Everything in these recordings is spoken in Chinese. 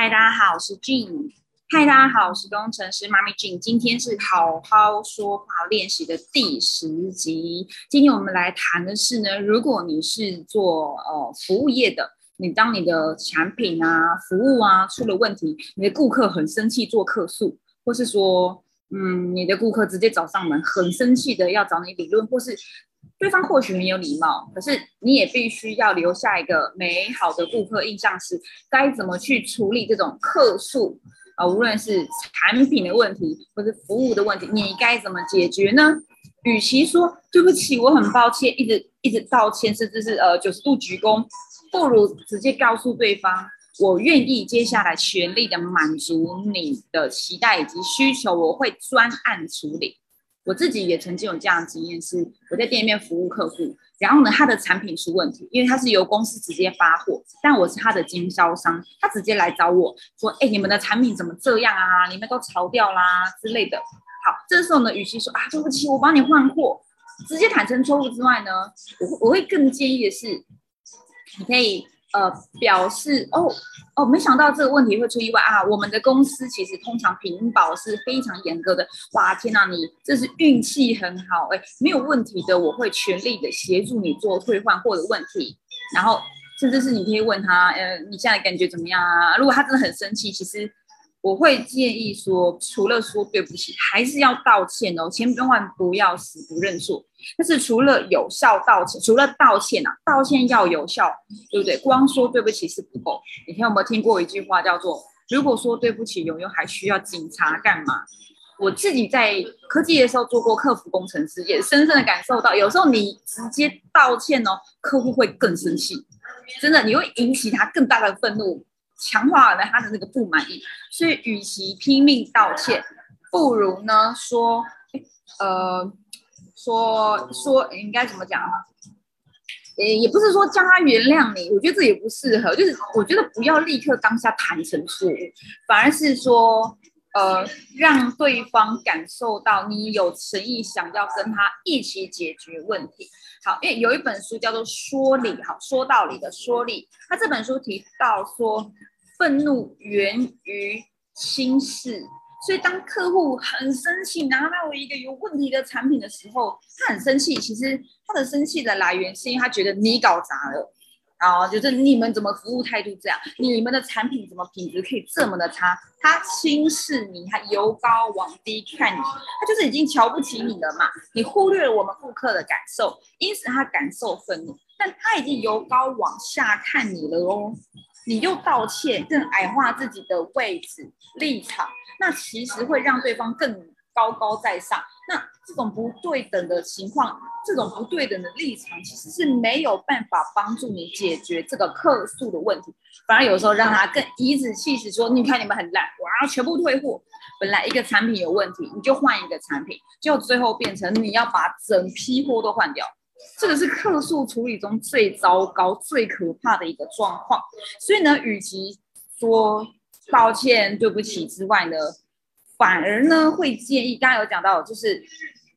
嗨，大家好，我是 Jean。嗨，大家好，我是工程师妈咪 Jean。今天是好好说话练习的第十集。今天我们来谈的是呢，如果你是做呃服务业的，你当你的产品啊、服务啊出了问题，你的顾客很生气做客诉，或是说，嗯，你的顾客直接找上门，很生气的要找你理论，或是。对方或许很有礼貌，可是你也必须要留下一个美好的顾客印象。是该怎么去处理这种客诉啊？无论是产品的问题，或是服务的问题，你该怎么解决呢？与其说对不起，我很抱歉，一直一直道歉，甚至是呃九十度鞠躬，不如直接告诉对方，我愿意接下来全力的满足你的期待以及需求，我会专案处理。我自己也曾经有这样的经验，是我在店里面服务客户，然后呢，他的产品出问题，因为他是由公司直接发货，但我是他的经销商，他直接来找我说：“哎，你们的产品怎么这样啊？你们都潮掉啦之类的。”好，这时候呢，与其说啊对不起，我帮你换货，直接坦诚错误之外呢，我我会更建议的是，你可以。呃，表示哦哦，没想到这个问题会出意外啊！我们的公司其实通常屏保是非常严格的。哇，天哪，你这是运气很好哎，没有问题的，我会全力的协助你做退换货的问题。然后，甚至是你可以问他，呃，你现在感觉怎么样啊？如果他真的很生气，其实。我会建议说，除了说对不起，还是要道歉哦，千万不要死不认错。但是除了有效道歉，除了道歉啊，道歉要有效，对不对？光说对不起是不够。以前有没有听过一句话叫做“如果说对不起有用，还需要警察干嘛？”我自己在科技的时候做过客服工程师，也深深的感受到，有时候你直接道歉哦，客户会更生气，真的，你会引起他更大的愤怒。强化了他的那个不满意，所以与其拼命道歉，不如呢说，呃，说说应该怎么讲啊？呃，也不是说叫他原谅你，我觉得这也不适合。就是我觉得不要立刻当下坦诚错误，反而是说，呃，让对方感受到你有诚意，想要跟他一起解决问题。好，因为有一本书叫做《说理》，好，说道理的说理。他这本书提到说。愤怒源于轻视，所以当客户很生气拿到一个有问题的产品的时候，他很生气。其实他的生气的来源是因为他觉得你搞砸了，然后就是你们怎么服务态度这样，你们的产品怎么品质可以这么的差？他轻视你，他由高往低看你，他就是已经瞧不起你了嘛。你忽略了我们顾客的感受，因此他感受愤怒，但他已经由高往下看你了哦。你又道歉，更矮化自己的位置立场，那其实会让对方更高高在上。那这种不对等的情况，这种不对等的立场，其实是没有办法帮助你解决这个客诉的问题，反而有时候让他更颐指气使，说你看你们很烂，我要全部退货。本来一个产品有问题，你就换一个产品，就最后变成你要把整批货都换掉。这个是客诉处理中最糟糕、最可怕的一个状况，所以呢，与其说抱歉、对不起之外呢，反而呢会建议，刚刚有讲到，就是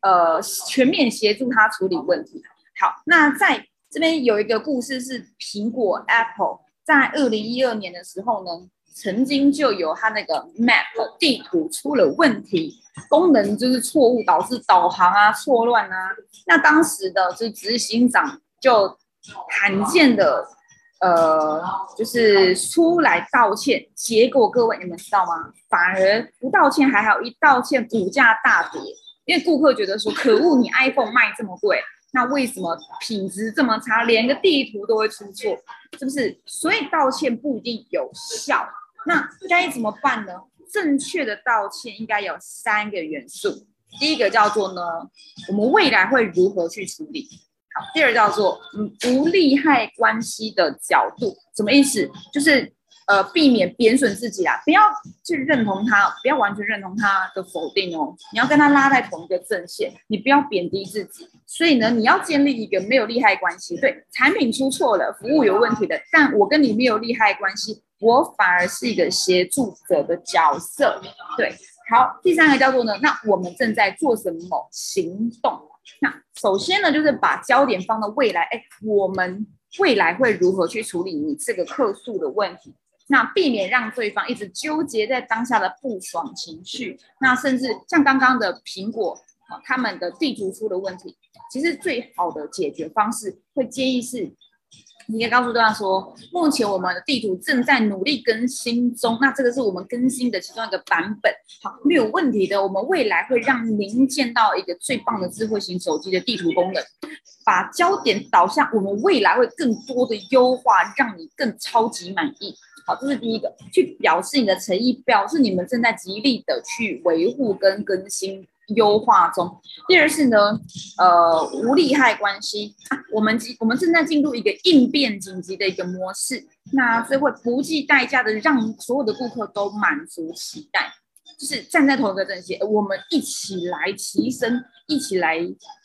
呃全面协助他处理问题。好，那在这边有一个故事是苹果 Apple 在二零一二年的时候呢。曾经就有它那个 map 地图出了问题，功能就是错误，导致导航啊错乱啊。那当时的就执行长就罕见的呃，就是出来道歉。结果各位你们知道吗？反而不道歉还好，一道歉股价大跌，因为顾客觉得说可恶，你 iPhone 卖这么贵，那为什么品质这么差，连个地图都会出错，是不是？所以道歉不一定有效。那该怎么办呢？正确的道歉应该有三个元素。第一个叫做呢，我们未来会如何去处理？好，第二叫做嗯，无利害关系的角度，什么意思？就是呃，避免贬损自己啊，不要去认同他，不要完全认同他的否定哦。你要跟他拉在同一个阵线，你不要贬低自己。所以呢，你要建立一个没有利害关系，对，产品出错了，服务有问题的，但我跟你没有利害关系。我反而是一个协助者的角色，对，好，第三个叫做呢，那我们正在做什么行动？那首先呢，就是把焦点放到未来，哎，我们未来会如何去处理你这个客诉的问题？那避免让对方一直纠结在当下的不爽情绪。那甚至像刚刚的苹果，他们的地图出了问题，其实最好的解决方式会建议是。你可以告诉对方说，目前我们的地图正在努力更新中，那这个是我们更新的其中一个版本，好，没有问题的。我们未来会让您见到一个最棒的智慧型手机的地图功能，把焦点导向我们未来会更多的优化，让你更超级满意。这是第一个，去表示你的诚意，表示你们正在极力的去维护跟更新。优化中。第二是呢，呃，无利害关系啊，我们我们正在进入一个应变紧急的一个模式，那所以会不计代价的让所有的顾客都满足期待，就是站在同一个阵线，我们一起来提升，一起来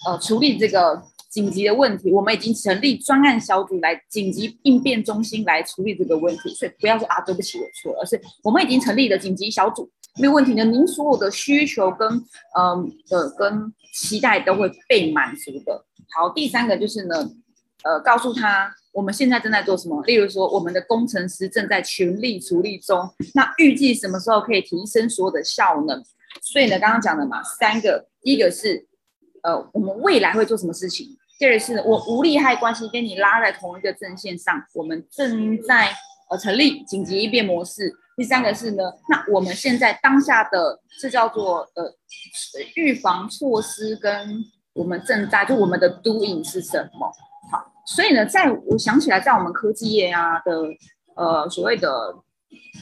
呃处理这个。紧急的问题，我们已经成立专案小组来紧急应变中心来处理这个问题，所以不要说啊对不起我错了，而是我们已经成立了紧急小组，没有问题的。您所有的需求跟嗯的跟期待都会被满足的。好，第三个就是呢，呃，告诉他我们现在正在做什么，例如说我们的工程师正在全力处理中，那预计什么时候可以提升所有的效能？所以呢，刚刚讲的嘛，三个，第一个是呃我们未来会做什么事情。第二是，我无利害关系跟你拉在同一个阵线上，我们正在呃成立紧急应变模式。第三个是呢，那我们现在当下的这叫做呃预防措施，跟我们正在就我们的 doing 是什么？好，所以呢，在我想起来，在我们科技业啊的呃所谓的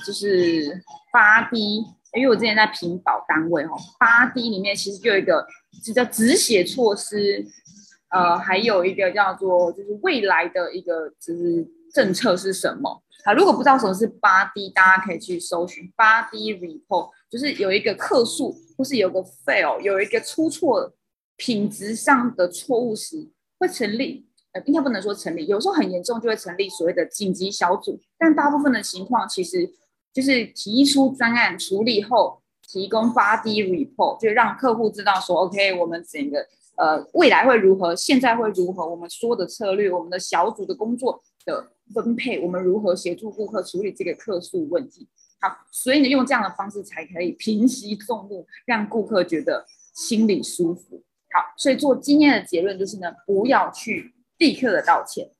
就是八 D，因为我之前在屏保单位哈，八 D 里面其实就有一个就叫止血措施。呃，还有一个叫做就是未来的一个就是政策是什么？啊，如果不知道什么是八 D，大家可以去搜寻八 D report，就是有一个客数或是有个 fail，有一个出错品质上的错误时，会成立呃，应该不能说成立，有时候很严重就会成立所谓的紧急小组，但大部分的情况其实就是提出专案处理后，提供八 D report，就让客户知道说，OK，我们整个。呃，未来会如何？现在会如何？我们说的策略，我们的小组的工作的分配，我们如何协助顾客处理这个客诉问题？好，所以呢，用这样的方式才可以平息众怒，让顾客觉得心里舒服。好，所以做今天的结论就是呢，不要去立刻的道歉。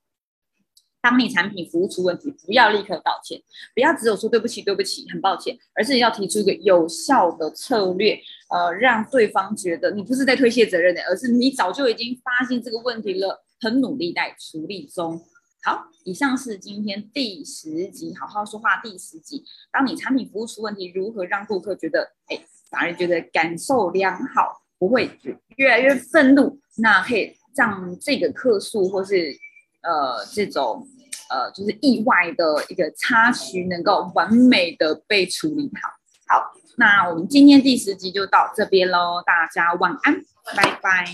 当你产品服务出问题，不要立刻道歉，不要只有说对不起、对不起、很抱歉，而是要提出一个有效的策略，呃，让对方觉得你不是在推卸责任的，而是你早就已经发现这个问题了，很努力在处理中。好，以上是今天第十集，好好说话第十集。当你产品服务出问题，如何让顾客觉得，哎，反而觉得感受良好，不会越来越愤怒？那可以让这个客诉或是呃这种。呃，就是意外的一个插曲，能够完美的被处理好。好，那我们今天第十集就到这边喽，大家晚安，拜拜。